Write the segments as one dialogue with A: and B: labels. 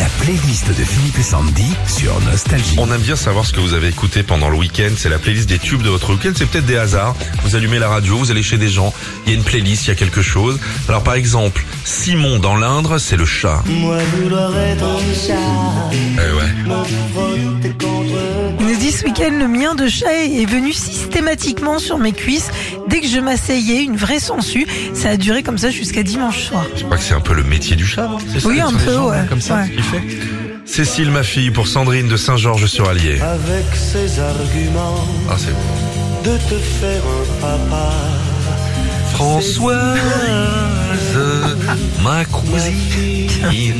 A: La playlist de Philippe et Sandy sur Nostalgie.
B: On aime bien savoir ce que vous avez écouté pendant le week-end. C'est la playlist des tubes de votre week-end. C'est peut-être des hasards. Vous allumez la radio, vous allez chez des gens. Il y a une playlist, il y a quelque chose. Alors par exemple, Simon dans l'Indre, c'est le chat.
C: Moi vouloir être un chat,
B: Eh
D: Le mien de chat est venu systématiquement sur mes cuisses dès que je m'asseyais, une vraie sangsue. Ça a duré comme ça jusqu'à dimanche soir.
B: Je crois que c'est un peu le métier du chat. ça,
D: Oui, un peu,
B: gens
D: ouais.
B: Comme ça,
D: Ouais.
B: ce qu'il fait. Cécile, ma fille, pour Sandrine de Saint-Georges-sur-Allier.
C: avec ses arguments
B: Ah, c'est bon.
C: de te faire un papa.
B: Françoise, ma cousine.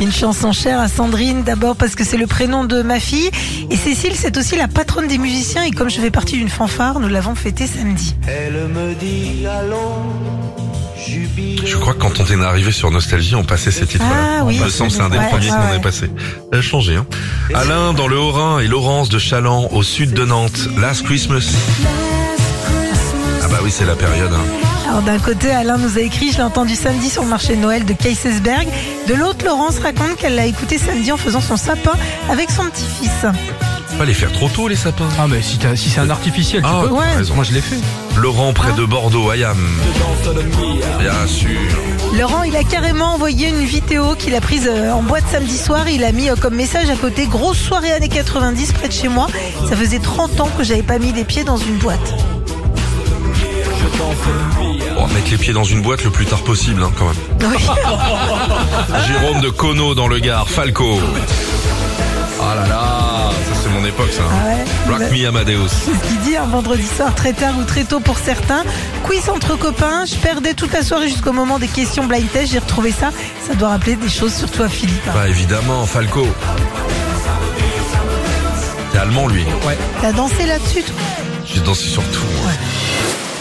D: Une chanson chère à Sandrine, d'abord parce que c'est le prénom de ma fille. Et Cécile, c'est aussi la patronne des musiciens. Et comme je fais partie d'une fanfare, nous l'avons fêté samedi.
C: Elle me dit allons, jubilé.
B: Je crois que quand on est arrivé sur Nostalgie, on passait ces titres-là.
D: Ah oui,
B: Il me semble, c'est un des
D: ouais,
B: premiers
D: ouais,
B: qu'on est passé. Ça a changé, hein. Alain dans le Haut-Rhin et Laurence de Chaland au sud de Nantes. Last Christmas. Ah bah oui, c'est la période. hein.
D: Alors d'un côté, Alain nous a écrit, je l'ai entendu samedi sur le marché de Noël de Kaysersberg. De l'autre, Laurence raconte qu'elle l'a écouté samedi en faisant son sapin avec son petit-fils.
B: Faut Pas les faire trop tôt, les sapins.
E: Ah mais si, t'as- si c'est un artificiel, tu
B: Ah,
E: peux.
B: t'as
D: Ouais.
B: raison.
E: Moi je l'ai fait.
B: Laurent près de Bordeaux, Ayam. Bien sûr.
D: Laurent, il a carrément envoyé une vidéo qu'il a prise euh, en boîte samedi soir. Il a mis euh, comme message à côté grosse soirée années 90 près de chez moi. Ça faisait 30 ans que j'avais pas mis les pieds dans une boîte.
B: Les pieds dans une boîte le plus tard possible, hein, quand même.
D: Oui.
B: Jérôme de Cono dans le Gard, Falco. Ah là là, ça c'est mon époque ça.
D: Ah ouais.
B: Rock me Amadeus.
D: C'est ce qu'il dit un vendredi soir très tard ou très tôt pour certains. Quiz entre copains. Je perdais toute la soirée jusqu'au moment des questions blind test. J'ai retrouvé ça. Ça doit rappeler des choses surtout à Philippe.
B: Bah évidemment, Falco. T'es allemand lui.
D: T'as dansé là-dessus toi?
B: J'ai dansé sur tout.